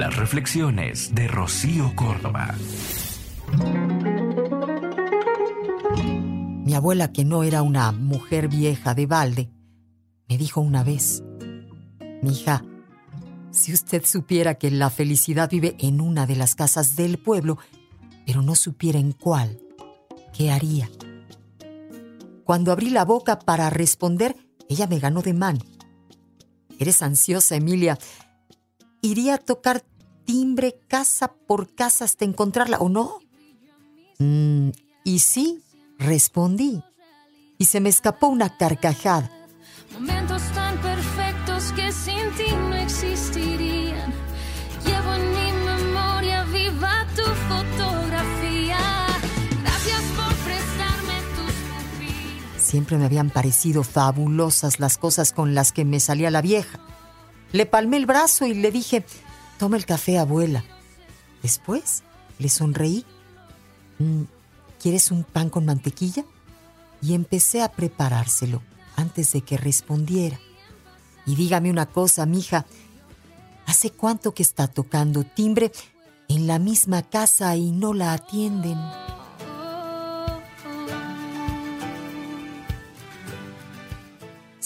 Las reflexiones de Rocío Córdoba. Mi abuela, que no era una mujer vieja de balde, me dijo una vez, mi hija, si usted supiera que la felicidad vive en una de las casas del pueblo, pero no supiera en cuál, ¿qué haría? Cuando abrí la boca para responder, ella me ganó de mano. Eres ansiosa, Emilia. Iría a tocar timbre casa por casa hasta encontrarla, ¿o no? Mm, y sí, respondí. Y se me escapó una carcajada. Momentos tan perfectos que sin ti no existirían. Llevo en mi memoria viva tu fotografía. Gracias por prestarme tus pupilas. Siempre me habían parecido fabulosas las cosas con las que me salía la vieja. Le palmé el brazo y le dije, toma el café, abuela. Después le sonreí. "Mm, ¿Quieres un pan con mantequilla? Y empecé a preparárselo antes de que respondiera. Y dígame una cosa, mija, ¿hace cuánto que está tocando timbre en la misma casa y no la atienden?